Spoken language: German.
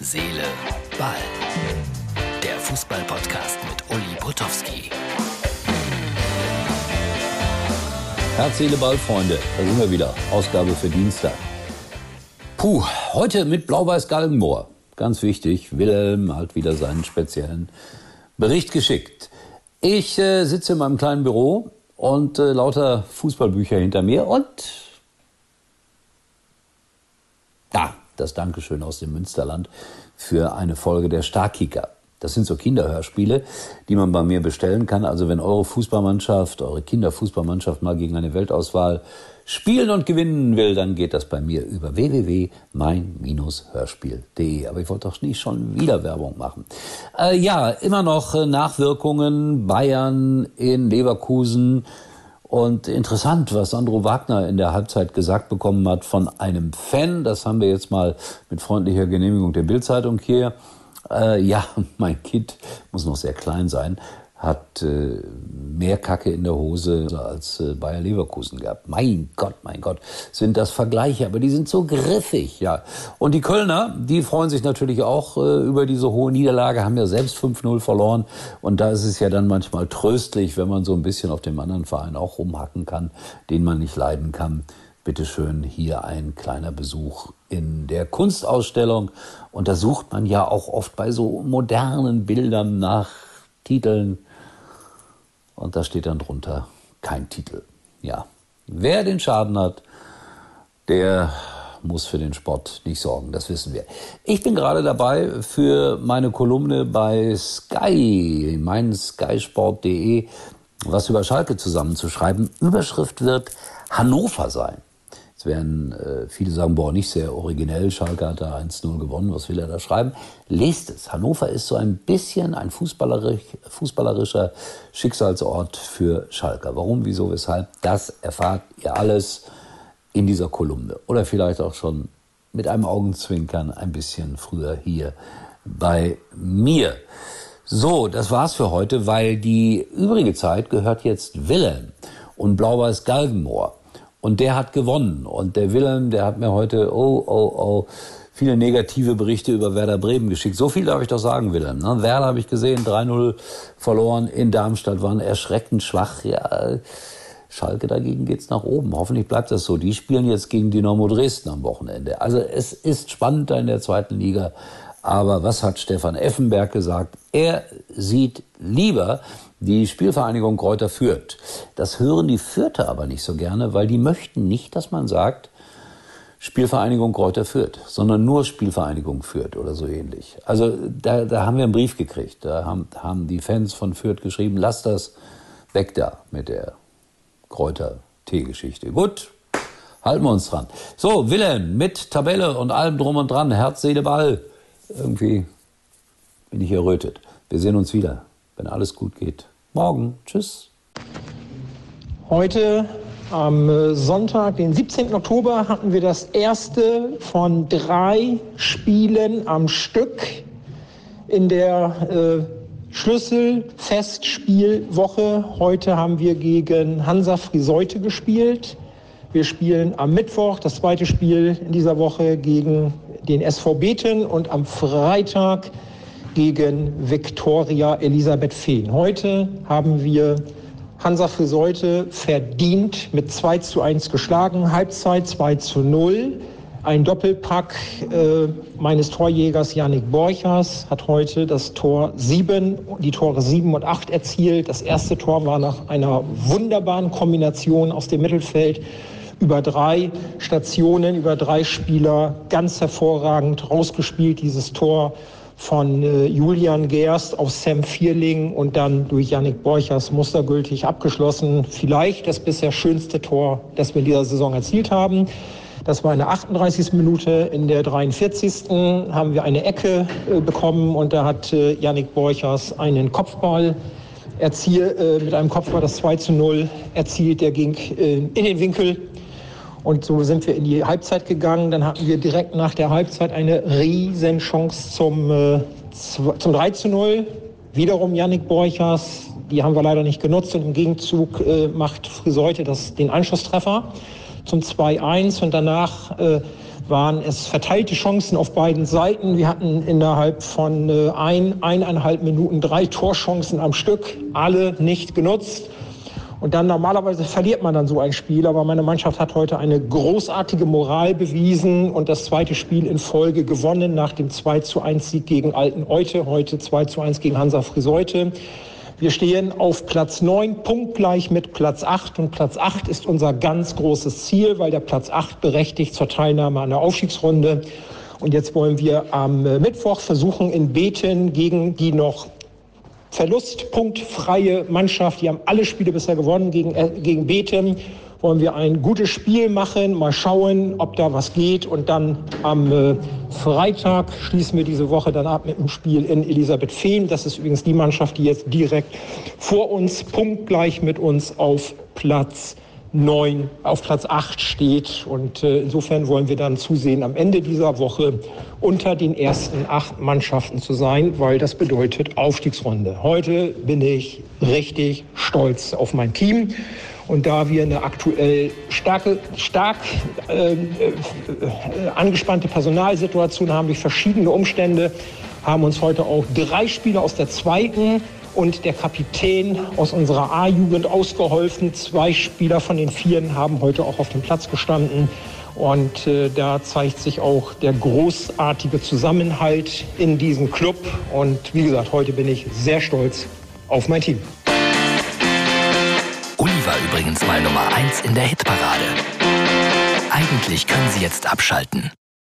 Seele, Ball. Der Fußball-Podcast mit Uli Potowski. Herz, Seele, Ball, Freunde. Da sind wir wieder. Ausgabe für Dienstag. Puh, heute mit Blau-Weiß-Galgenmoor. Ganz wichtig, Wilhelm hat wieder seinen speziellen Bericht geschickt. Ich äh, sitze in meinem kleinen Büro und äh, lauter Fußballbücher hinter mir und da das Dankeschön aus dem Münsterland für eine Folge der Starkicker. Das sind so Kinderhörspiele, die man bei mir bestellen kann. Also wenn eure Fußballmannschaft, eure Kinderfußballmannschaft mal gegen eine Weltauswahl spielen und gewinnen will, dann geht das bei mir über www.mein-hörspiel.de. Aber ich wollte doch nicht schon wieder Werbung machen. Äh, ja, immer noch Nachwirkungen. Bayern in Leverkusen und interessant, was Sandro Wagner in der Halbzeit gesagt bekommen hat von einem Fan. Das haben wir jetzt mal mit freundlicher Genehmigung der Bildzeitung hier. Äh, ja, mein Kind muss noch sehr klein sein, hat äh, mehr Kacke in der Hose als äh, Bayer Leverkusen gehabt. Mein Gott, mein Gott, sind das Vergleiche, aber die sind so griffig, ja. Und die Kölner, die freuen sich natürlich auch äh, über diese hohe Niederlage, haben ja selbst 5-0 verloren. Und da ist es ja dann manchmal tröstlich, wenn man so ein bisschen auf dem anderen Verein auch rumhacken kann, den man nicht leiden kann. Bitte schön, hier ein kleiner Besuch in der Kunstausstellung. Und da sucht man ja auch oft bei so modernen Bildern nach Titeln und da steht dann drunter kein Titel. Ja, wer den Schaden hat, der muss für den Sport nicht sorgen, das wissen wir. Ich bin gerade dabei, für meine Kolumne bei Sky, mein skysport.de, was über Schalke zusammenzuschreiben. Überschrift wird Hannover sein. Es werden äh, viele sagen, boah, nicht sehr originell, Schalke hat da 1-0 gewonnen, was will er da schreiben? Lest es. Hannover ist so ein bisschen ein fußballerisch, fußballerischer Schicksalsort für Schalke. Warum, wieso, weshalb, das erfahrt ihr alles in dieser Kolumne. Oder vielleicht auch schon mit einem Augenzwinkern ein bisschen früher hier bei mir. So, das war's für heute, weil die übrige Zeit gehört jetzt Wilhelm und Blau-Weiß Galgenmoor. Und der hat gewonnen. Und der Wilhelm, der hat mir heute, oh, oh, oh, viele negative Berichte über Werder Bremen geschickt. So viel darf ich doch sagen, Wilhelm. Ne? Werder habe ich gesehen, 3-0 verloren in Darmstadt, waren erschreckend schwach. Ja, Schalke dagegen geht's nach oben. Hoffentlich bleibt das so. Die spielen jetzt gegen Dynamo Dresden am Wochenende. Also es ist spannend in der zweiten Liga. Aber was hat Stefan Effenberg gesagt? Er sieht lieber, die Spielvereinigung Kräuter Fürth. Das hören die Fürther aber nicht so gerne, weil die möchten nicht, dass man sagt, Spielvereinigung Kräuter Fürth, sondern nur Spielvereinigung Fürth oder so ähnlich. Also da, da haben wir einen Brief gekriegt. Da haben, haben die Fans von Fürth geschrieben, lasst das weg da mit der Kräuter T-Geschichte. Gut, halten wir uns dran. So, Wilhelm, mit Tabelle und allem drum und dran, Herz, Seele, Ball. Irgendwie bin ich errötet. Wir sehen uns wieder wenn alles gut geht. Morgen. Tschüss. Heute am äh, Sonntag, den 17. Oktober, hatten wir das erste von drei Spielen am Stück in der äh, Schlüsselfestspielwoche. Heute haben wir gegen Hansa Friseute gespielt. Wir spielen am Mittwoch das zweite Spiel in dieser Woche gegen den SV Beten und am Freitag gegen Viktoria Elisabeth Fehn. Heute haben wir Hansa Friseute verdient mit 2 zu 1 geschlagen, Halbzeit 2 zu 0. Ein Doppelpack äh, meines Torjägers Yannick Borchers hat heute das Tor 7, die Tore 7 und 8 erzielt. Das erste Tor war nach einer wunderbaren Kombination aus dem Mittelfeld über drei Stationen, über drei Spieler ganz hervorragend rausgespielt, dieses Tor von äh, Julian Gerst auf Sam Vierling und dann durch Yannick Borchers mustergültig abgeschlossen. Vielleicht das bisher schönste Tor, das wir in dieser Saison erzielt haben. Das war in der 38. Minute. In der 43. haben wir eine Ecke äh, bekommen und da hat äh, Yannick Borchers einen Kopfball erzielt, äh, mit einem Kopfball das 2 zu 0 erzielt. Der ging in den Winkel und so sind wir in die Halbzeit gegangen. Dann hatten wir direkt nach der Halbzeit eine riesen Chance zum, äh, zum 3 zu 0. Wiederum Yannick Borchers. Die haben wir leider nicht genutzt. Und im Gegenzug äh, macht Friseute das, den Anschlusstreffer zum 2-1. Und danach äh, waren es verteilte Chancen auf beiden Seiten. Wir hatten innerhalb von äh, ein, eineinhalb Minuten drei Torchancen am Stück, alle nicht genutzt. Und dann normalerweise verliert man dann so ein Spiel, aber meine Mannschaft hat heute eine großartige Moral bewiesen und das zweite Spiel in Folge gewonnen nach dem 2 zu 1 Sieg gegen Alten Eute, heute 2 zu 1 gegen Hansa Friseute. Wir stehen auf Platz 9, punktgleich mit Platz 8. Und Platz 8 ist unser ganz großes Ziel, weil der Platz 8 berechtigt zur Teilnahme an der Aufstiegsrunde. Und jetzt wollen wir am Mittwoch versuchen, in Beten gegen die noch verlustpunktfreie Mannschaft, die haben alle Spiele bisher gewonnen gegen, äh, gegen Beten, wollen wir ein gutes Spiel machen, mal schauen, ob da was geht. Und dann am äh, Freitag schließen wir diese Woche dann ab mit dem Spiel in Elisabeth Fehn. Das ist übrigens die Mannschaft, die jetzt direkt vor uns, punktgleich mit uns auf Platz 9 auf Platz 8 steht. Und äh, insofern wollen wir dann zusehen, am Ende dieser Woche unter den ersten acht Mannschaften zu sein, weil das bedeutet Aufstiegsrunde. Heute bin ich richtig stolz auf mein Team. Und da wir eine aktuell starke, stark äh, äh, angespannte Personalsituation haben durch verschiedene Umstände, haben uns heute auch drei Spieler aus der zweiten und der Kapitän aus unserer A-Jugend ausgeholfen. Zwei Spieler von den Vieren haben heute auch auf dem Platz gestanden. Und äh, da zeigt sich auch der großartige Zusammenhalt in diesem Club. Und wie gesagt, heute bin ich sehr stolz auf mein Team. war übrigens mal Nummer 1 in der Hitparade. Eigentlich können Sie jetzt abschalten.